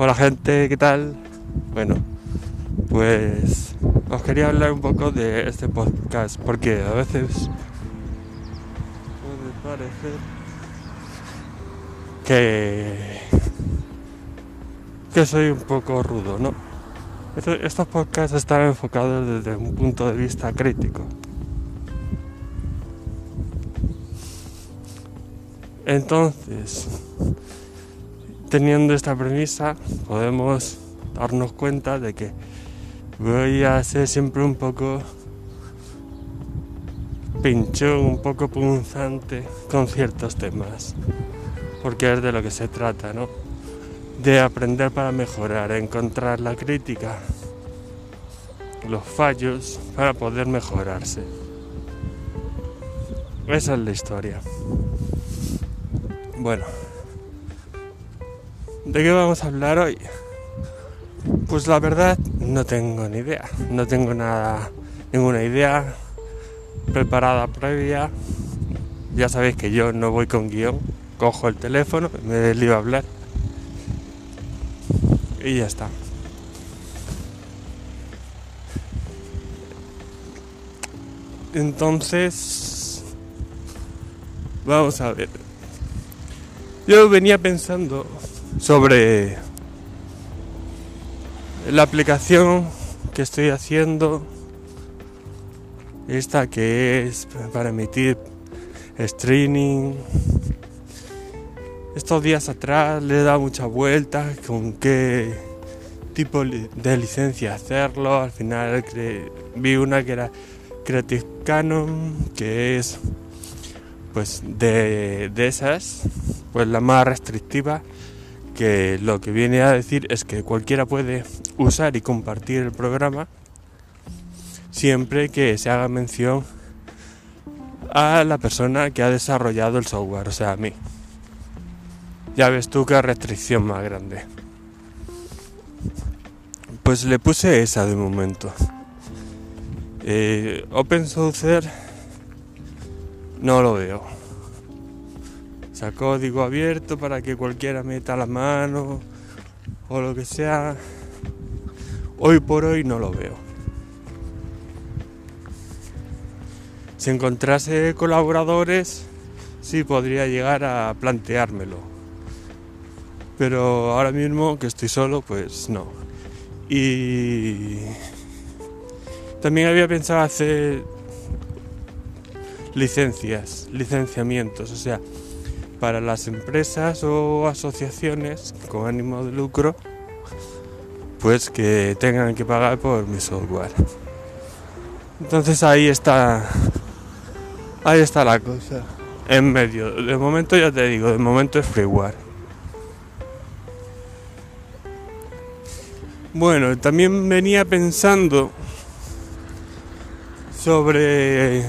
Hola gente, ¿qué tal? Bueno, pues os quería hablar un poco de este podcast porque a veces puede parecer que que soy un poco rudo, ¿no? Estos podcasts están enfocados desde un punto de vista crítico. Entonces, teniendo esta premisa, podemos darnos cuenta de que voy a ser siempre un poco pinchón, un poco punzante con ciertos temas, porque es de lo que se trata, ¿no? De aprender para mejorar, encontrar la crítica, los fallos para poder mejorarse. Esa es la historia. Bueno. ¿De qué vamos a hablar hoy? Pues la verdad no tengo ni idea. No tengo nada, ninguna idea preparada previa. Ya sabéis que yo no voy con guion. Cojo el teléfono, me iba a hablar. Y ya está. Entonces, vamos a ver. Yo venía pensando sobre la aplicación que estoy haciendo, esta que es para emitir streaming. Estos días atrás le he dado muchas vueltas con qué tipo de licencia hacerlo. Al final vi una que era Creative Canon, que es pues de, de esas, pues la más restrictiva que lo que viene a decir es que cualquiera puede usar y compartir el programa siempre que se haga mención a la persona que ha desarrollado el software, o sea, a mí. Ya ves tú qué restricción más grande. Pues le puse esa de momento. Eh, open Source no lo veo sea, código abierto para que cualquiera meta la mano o lo que sea. Hoy por hoy no lo veo. Si encontrase colaboradores, sí podría llegar a planteármelo. Pero ahora mismo que estoy solo, pues no. Y también había pensado hacer licencias, licenciamientos, o sea, para las empresas o asociaciones con ánimo de lucro, pues que tengan que pagar por mi software. Entonces ahí está, ahí está la cosa, en medio. De momento ya te digo, de momento es freeware. Bueno, también venía pensando sobre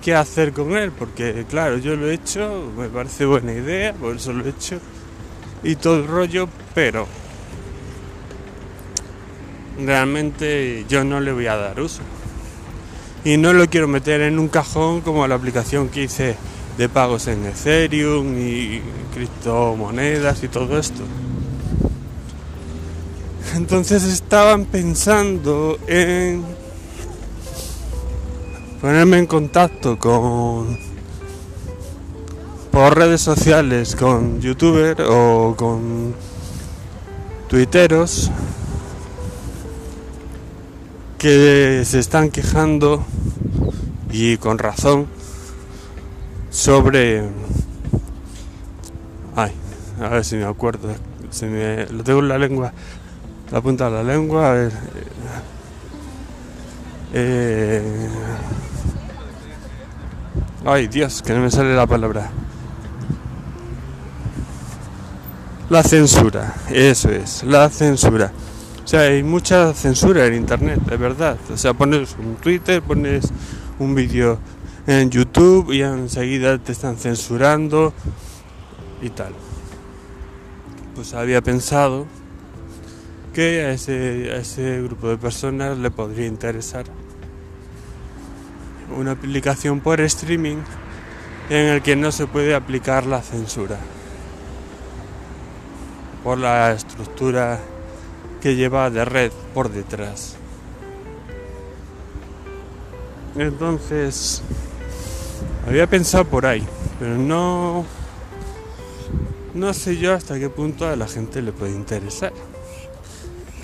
qué hacer con él, porque claro, yo lo he hecho, me parece buena idea, por eso lo he hecho y todo el rollo, pero realmente yo no le voy a dar uso. Y no lo quiero meter en un cajón como la aplicación que hice de pagos en Ethereum y criptomonedas y todo esto. Entonces estaban pensando en ponerme en contacto con por redes sociales con youtubers o con tuiteros que se están quejando y con razón sobre ay a ver si me acuerdo se me lo tengo en la lengua la punta de la lengua a ver eh, Ay, Dios, que no me sale la palabra. La censura, eso es, la censura. O sea, hay mucha censura en Internet, de verdad. O sea, pones un Twitter, pones un vídeo en YouTube y enseguida te están censurando y tal. Pues había pensado que a ese, a ese grupo de personas le podría interesar una aplicación por streaming en el que no se puede aplicar la censura. por la estructura que lleva de red por detrás. Entonces, había pensado por ahí, pero no no sé yo hasta qué punto a la gente le puede interesar.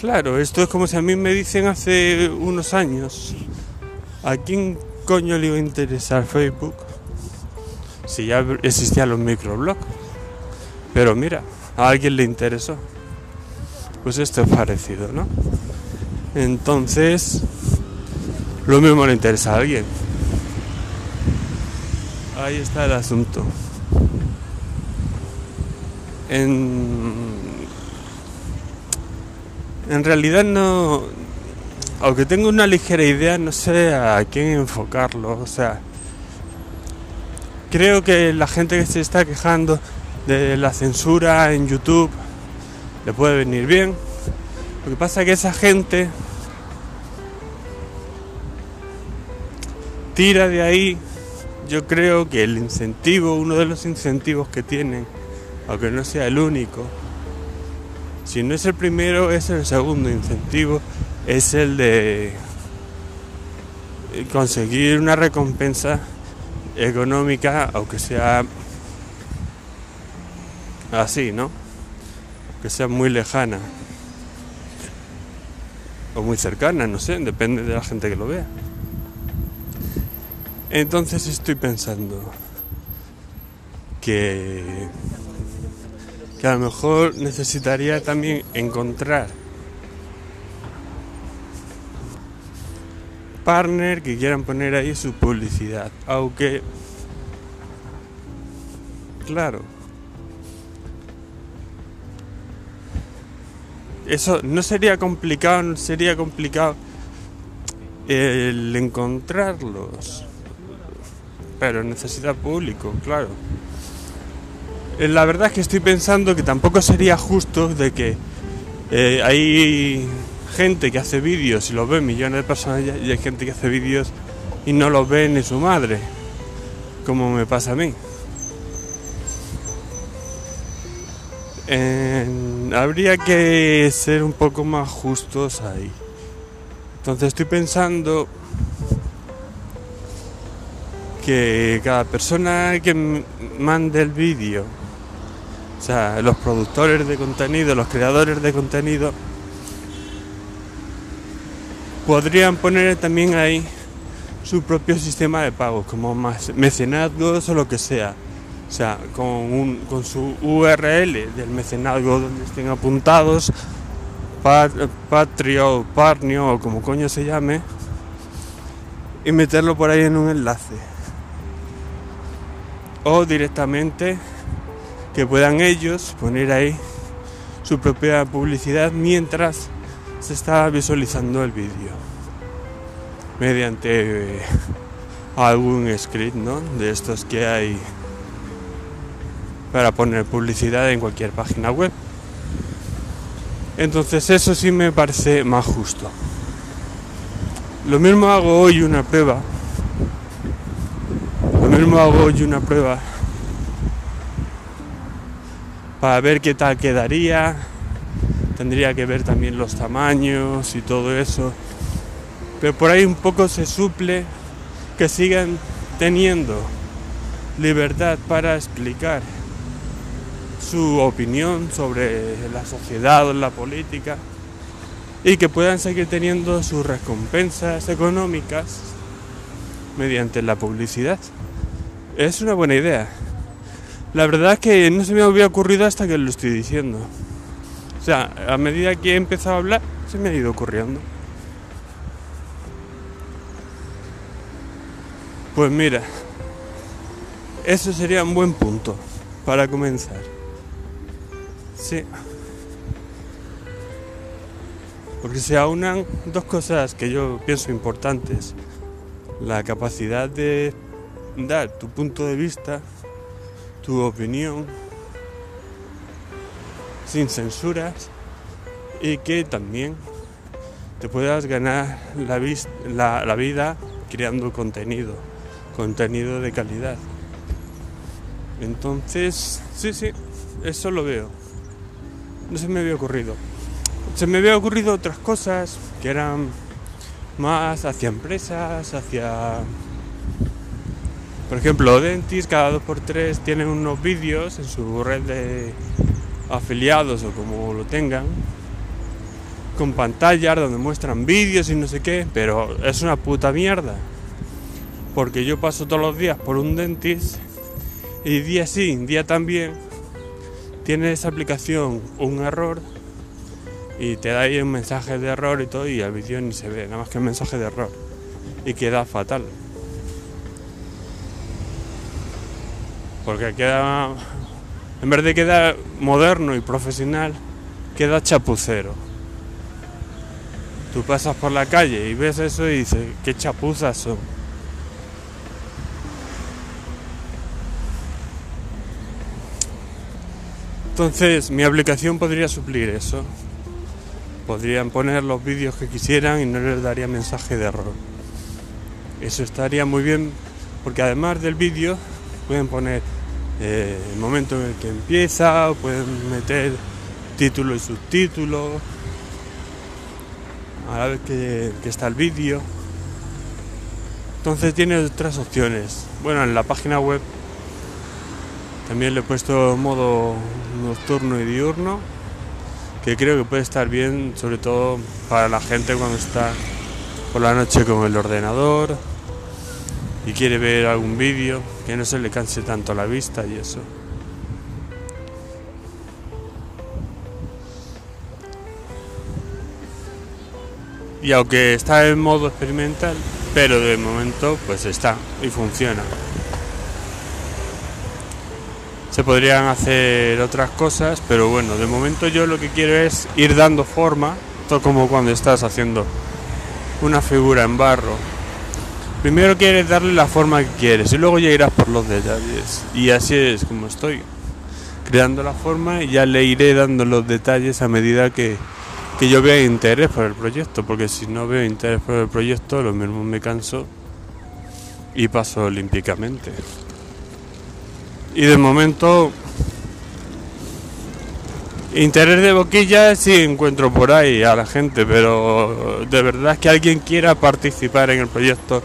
Claro, esto es como si a mí me dicen hace unos años, ¿a quién coño le iba a interesar Facebook? Si ya existían los microblogs. Pero mira, a alguien le interesó. Pues esto es parecido, ¿no? Entonces, lo mismo le interesa a alguien. Ahí está el asunto. En, en realidad no, aunque tengo una ligera idea, no sé a quién enfocarlo. O sea, creo que la gente que se está quejando de la censura en YouTube le puede venir bien. Lo que pasa es que esa gente tira de ahí. Yo creo que el incentivo, uno de los incentivos que tienen, aunque no sea el único, si no es el primero, es el segundo incentivo, es el de conseguir una recompensa económica, aunque sea así, ¿no? Que sea muy lejana o muy cercana, no sé, depende de la gente que lo vea. Entonces estoy pensando que, que a lo mejor necesitaría también encontrar partner que quieran poner ahí su publicidad, aunque claro, eso no sería complicado, sería complicado el encontrarlos, pero necesita público, claro. Eh, la verdad es que estoy pensando que tampoco sería justo de que eh, hay gente que hace vídeos y los ven millones de personas y hay gente que hace vídeos y no los ve ni su madre, como me pasa a mí. habría que ser un poco más justos ahí. Entonces estoy pensando que cada persona que mande el vídeo, o sea, los productores de contenido, los creadores de contenido, podrían poner también ahí su propio sistema de pago, como mecenazgos o lo que sea. O sea, con, un, con su URL del mecenazgo donde estén apuntados, Patrio, Parnio o como coño se llame, y meterlo por ahí en un enlace. O directamente que puedan ellos poner ahí su propia publicidad mientras se está visualizando el vídeo mediante algún script ¿no? de estos que hay para poner publicidad en cualquier página web. Entonces eso sí me parece más justo. Lo mismo hago hoy una prueba. Lo mismo hago hoy una prueba para ver qué tal quedaría. Tendría que ver también los tamaños y todo eso. Pero por ahí un poco se suple que sigan teniendo libertad para explicar su opinión sobre la sociedad o la política y que puedan seguir teniendo sus recompensas económicas mediante la publicidad. Es una buena idea. La verdad es que no se me había ocurrido hasta que lo estoy diciendo. Sea, a medida que he empezado a hablar, se me ha ido ocurriendo. Pues mira, eso sería un buen punto para comenzar. Sí. Porque se aunan dos cosas que yo pienso importantes. La capacidad de dar tu punto de vista, tu opinión, sin censuras y que también te puedas ganar la, la vida creando contenido, contenido de calidad. Entonces, sí, sí, eso lo veo. no se me había ocurrido. Se me había ocurrido otras cosas que eran más hacia empresas, hacia... Por ejemplo, Dentis cada 2x3 tienen unos vídeos en su red de afiliados o como lo tengan, con pantallas donde muestran vídeos y no sé qué, pero es una puta mierda. Porque yo paso todos los días por un Dentis y día sí, día también, tiene esa aplicación un error y te da ahí un mensaje de error y todo y el vídeo ni se ve, nada más que un mensaje de error y queda fatal. Porque queda, en vez de quedar moderno y profesional, queda chapucero. Tú pasas por la calle y ves eso y dices, qué chapuzas son. Entonces mi aplicación podría suplir eso. Podrían poner los vídeos que quisieran y no les daría mensaje de error. Eso estaría muy bien porque además del vídeo pueden poner eh, el momento en el que empieza, pueden meter título y subtítulo a la vez que está el vídeo. Entonces tiene otras opciones. Bueno, en la página web también le he puesto modo nocturno y diurno que creo que puede estar bien, sobre todo para la gente cuando está por la noche con el ordenador y quiere ver algún vídeo, que no se le canse tanto la vista y eso. Y aunque está en modo experimental, pero de momento pues está y funciona. Se podrían hacer otras cosas, pero bueno, de momento yo lo que quiero es ir dando forma, todo como cuando estás haciendo una figura en barro. Primero quieres darle la forma que quieres y luego ya irás por los detalles. Y así es como estoy, creando la forma y ya le iré dando los detalles a medida que, que yo vea interés por el proyecto, porque si no veo interés por el proyecto, lo mismo me canso y paso olímpicamente. Y de momento, interés de boquilla sí encuentro por ahí a la gente, pero de verdad que alguien quiera participar en el proyecto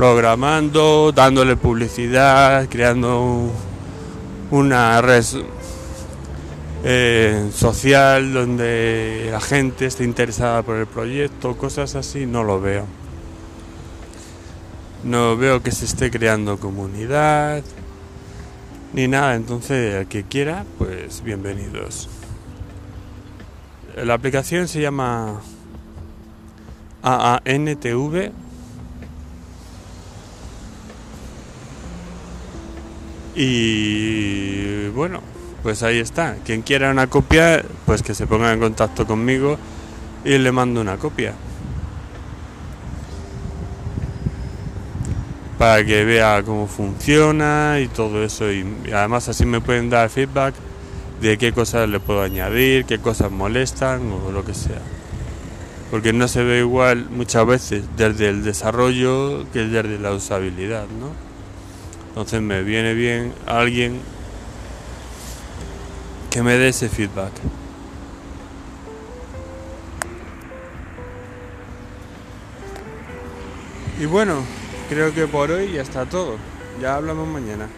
programando, dándole publicidad, creando una red eh, social donde la gente esté interesada por el proyecto, cosas así, no lo veo. No veo que se esté creando comunidad ni nada. Entonces, el que quiera, pues bienvenidos. La aplicación se llama AANTV. Y bueno, pues ahí está. Quien quiera una copia, pues que se ponga en contacto conmigo y le mando una copia. para que vea cómo funciona y todo eso. Y además así me pueden dar feedback de qué cosas le puedo añadir, qué cosas molestan o lo que sea. Porque no se ve igual muchas veces desde el desarrollo que desde la usabilidad, ¿no? Entonces me viene bien alguien que me dé ese feedback. Y bueno, Creo que por hoy ya está todo. Ya hablamos mañana.